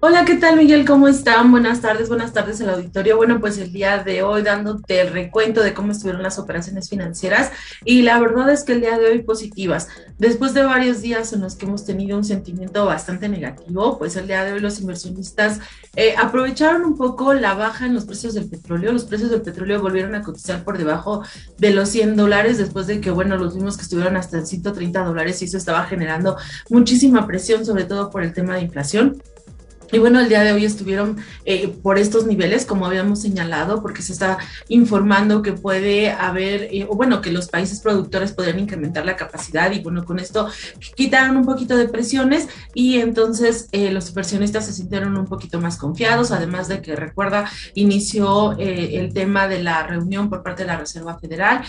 Hola, ¿qué tal Miguel? ¿Cómo están? Buenas tardes, buenas tardes al auditorio. Bueno, pues el día de hoy dándote el recuento de cómo estuvieron las operaciones financieras y la verdad es que el día de hoy positivas. Después de varios días en los que hemos tenido un sentimiento bastante negativo, pues el día de hoy los inversionistas eh, aprovecharon un poco la baja en los precios del petróleo. Los precios del petróleo volvieron a cotizar por debajo de los 100 dólares después de que, bueno, los vimos que estuvieron hasta en 130 dólares y eso estaba generando muchísima presión, sobre todo por el tema de inflación. Y bueno, el día de hoy estuvieron eh, por estos niveles, como habíamos señalado, porque se está informando que puede haber, eh, o bueno, que los países productores podrían incrementar la capacidad y bueno, con esto quitaron un poquito de presiones y entonces eh, los inversionistas se sintieron un poquito más confiados, además de que recuerda, inició el tema de la reunión por parte de la Reserva Federal,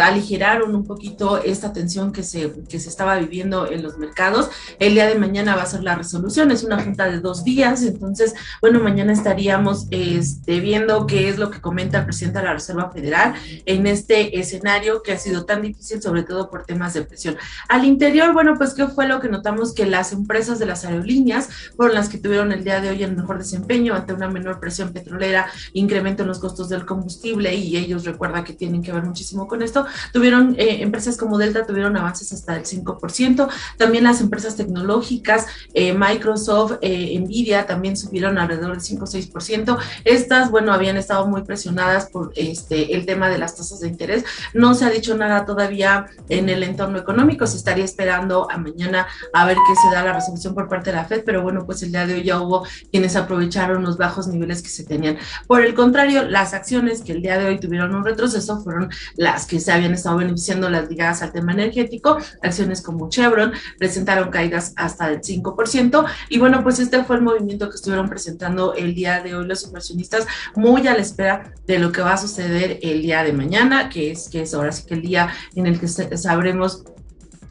aligeraron un poquito esta tensión que se, que se estaba viviendo en los mercados. El día de mañana va a ser la resolución, es una junta de dos días entonces, bueno, mañana estaríamos este, viendo qué es lo que comenta el presidente de la Reserva Federal en este escenario que ha sido tan difícil, sobre todo por temas de presión. Al interior, bueno, pues qué fue lo que notamos que las empresas de las aerolíneas fueron las que tuvieron el día de hoy el mejor desempeño ante una menor presión petrolera, incremento en los costos del combustible y ellos recuerda que tienen que ver muchísimo con esto. Tuvieron eh, empresas como Delta tuvieron avances hasta el 5%, también las empresas tecnológicas, eh, Microsoft, eh, Nvidia también subieron alrededor del 5 o 6%. Estas, bueno, habían estado muy presionadas por este, el tema de las tasas de interés. No se ha dicho nada todavía en el entorno económico, se estaría esperando a mañana a ver qué se da la resolución por parte de la Fed, pero bueno, pues el día de hoy ya hubo quienes aprovecharon los bajos niveles que se tenían. Por el contrario, las acciones que el día de hoy tuvieron un retroceso fueron las que se habían estado beneficiando las ligadas al tema energético, acciones como Chevron presentaron caídas hasta del 5%, y bueno, pues este fue el movimiento que estuvieron presentando el día de hoy los inversionistas, muy a la espera de lo que va a suceder el día de mañana, que es, que es ahora sí que el día en el que sabremos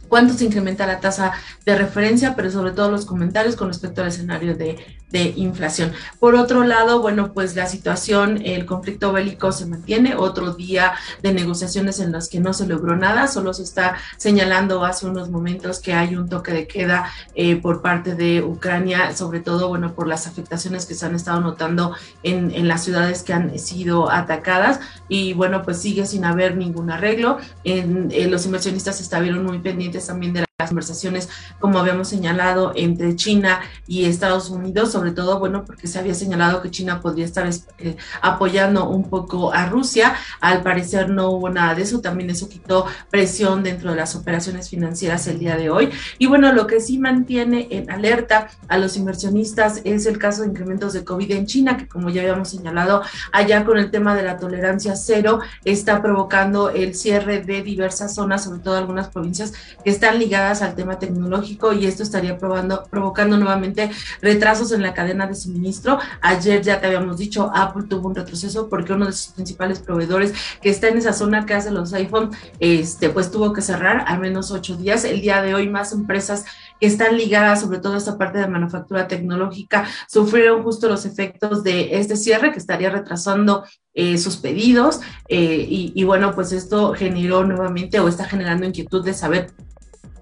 cuánto se incrementa la tasa de referencia, pero sobre todo los comentarios con respecto al escenario de, inflación. Por otro lado, bueno, pues la situación, el conflicto bélico se mantiene, otro día de negociaciones en las que no se logró nada, solo se está señalando hace unos momentos que hay un toque de queda eh, por parte de Ucrania, sobre todo, bueno, por las afectaciones que se han estado notando en, en las ciudades que han sido atacadas y bueno, pues sigue sin haber ningún arreglo. Eh, los inversionistas estuvieron muy pendientes también de las conversaciones, como habíamos señalado, entre China y Estados Unidos, sobre todo, bueno, porque se había señalado que China podría estar eh, apoyando un poco a Rusia. Al parecer no hubo nada de eso, también eso quitó presión dentro de las operaciones financieras el día de hoy. Y bueno, lo que sí mantiene en alerta a los inversionistas es el caso de incrementos de COVID en China, que como ya habíamos señalado, allá con el tema de la tolerancia cero, está provocando el cierre de diversas zonas, sobre todo algunas provincias que están ligadas al tema tecnológico y esto estaría provocando nuevamente retrasos en la cadena de suministro. Ayer ya te habíamos dicho, Apple tuvo un retroceso porque uno de sus principales proveedores que está en esa zona que hace los iPhone, este, pues tuvo que cerrar al menos ocho días. El día de hoy más empresas que están ligadas sobre todo a esta parte de manufactura tecnológica sufrieron justo los efectos de este cierre que estaría retrasando eh, sus pedidos eh, y bueno, pues esto generó nuevamente o está generando inquietud de saber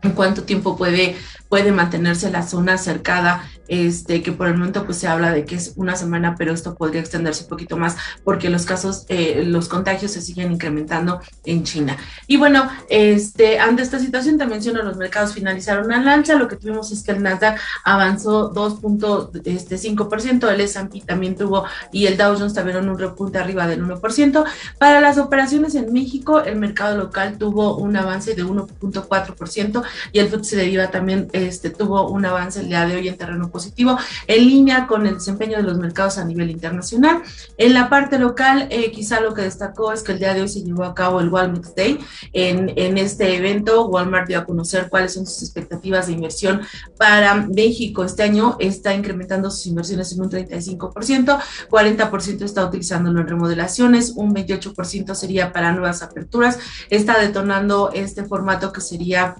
en cuánto tiempo puede, puede mantenerse la zona cercada este, que por el momento pues se habla de que es una semana, pero esto podría extenderse un poquito más porque los casos, eh, los contagios se siguen incrementando en China. Y bueno, este, ante esta situación te menciono, los mercados finalizaron al alza, lo que tuvimos es que el Nasdaq avanzó 2.5%, el S&P también tuvo y el Dow Jones tuvieron un repunte arriba del 1%. Para las operaciones en México, el mercado local tuvo un avance de 1.4% y el FTSE de Viva también este, tuvo un avance el día de hoy en terreno positivo, en línea con el desempeño de los mercados a nivel internacional. En la parte local, eh, quizá lo que destacó es que el día de hoy se llevó a cabo el Walmart Day. En, en este evento, Walmart dio a conocer cuáles son sus expectativas de inversión para México. Este año está incrementando sus inversiones en un 35%, 40% está utilizándolo en remodelaciones, un 28% sería para nuevas aperturas. Está detonando este formato que sería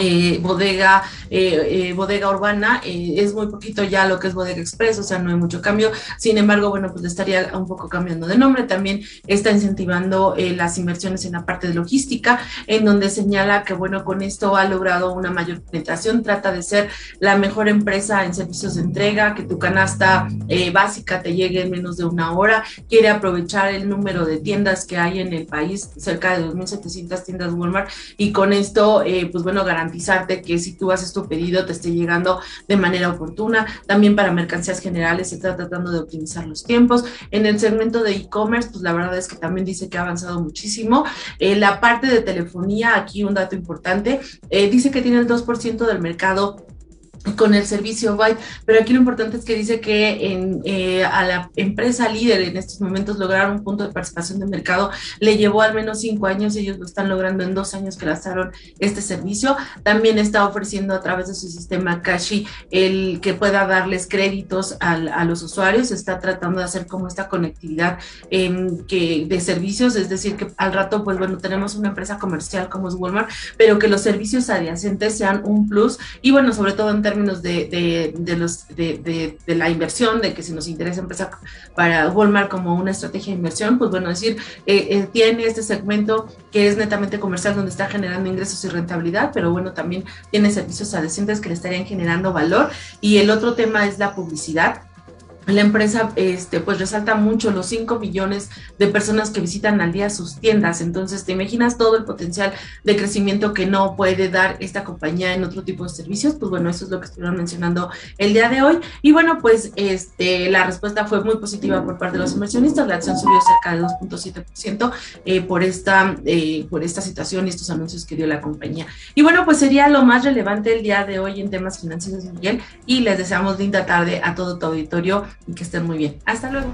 eh, bodega, eh, eh, bodega urbana, es muy poquito ya lo que es bodega express, o sea, no hay mucho cambio. Sin embargo, bueno, pues estaría un poco cambiando de nombre. También está incentivando las inversiones en la parte de logística, en donde señala que, bueno, con esto ha logrado una mayor penetración, trata de ser la mejor empresa en servicios de entrega, que tu canasta básica te llegue en menos de una hora, quiere aprovechar el número de tiendas que hay en el país, cerca de 2.700 tiendas Walmart, y con esto, pues bueno, garantizar garantizarte que si tú haces tu pedido te esté llegando de manera oportuna. También para mercancías generales se está tratando de optimizar los tiempos. En el segmento de e-commerce, pues la verdad es que también dice que ha avanzado muchísimo. Eh, la parte de telefonía, aquí un dato importante, eh, dice que tiene el 2% del mercado con el servicio Byte, pero aquí lo importante es que dice que en, eh, a la empresa líder en estos momentos lograr un punto de participación de mercado le llevó al menos cinco años, ellos lo están logrando en dos años que lanzaron este servicio. También está ofreciendo a través de su sistema Cashi el que pueda darles créditos al, a los usuarios, está tratando de hacer como esta conectividad eh, que, de servicios, es decir, que al rato, pues bueno, tenemos una empresa comercial como es Walmart, pero que los servicios adyacentes sean un plus. Y bueno, sobre todo en términos de, de, los, de, de, la inversión, de que si nos interesa empezar para Walmart como una estrategia de inversión, pues bueno, decir, eh, eh, tiene este segmento que es netamente comercial donde está generando ingresos y rentabilidad, pero bueno, también tiene servicios adyacentes que le estarían generando valor. Y el otro tema es la publicidad la empresa este, pues resalta mucho los 5 millones de personas que visitan al día sus tiendas. Entonces, te imaginas todo el potencial de crecimiento que no puede dar esta compañía en otro tipo de servicios. Pues bueno, eso es lo que estuvieron mencionando el día de hoy. Y bueno, pues este, la respuesta fue muy positiva por parte de los inversionistas. La acción subió cerca de 2.7% eh, por, esta, eh, por esta situación y estos anuncios que dio la compañía. Y bueno, pues sería lo más relevante el día de hoy en temas financieros, Miguel. Y les deseamos linda tarde a todo tu auditorio y que estén muy bien. Hasta luego.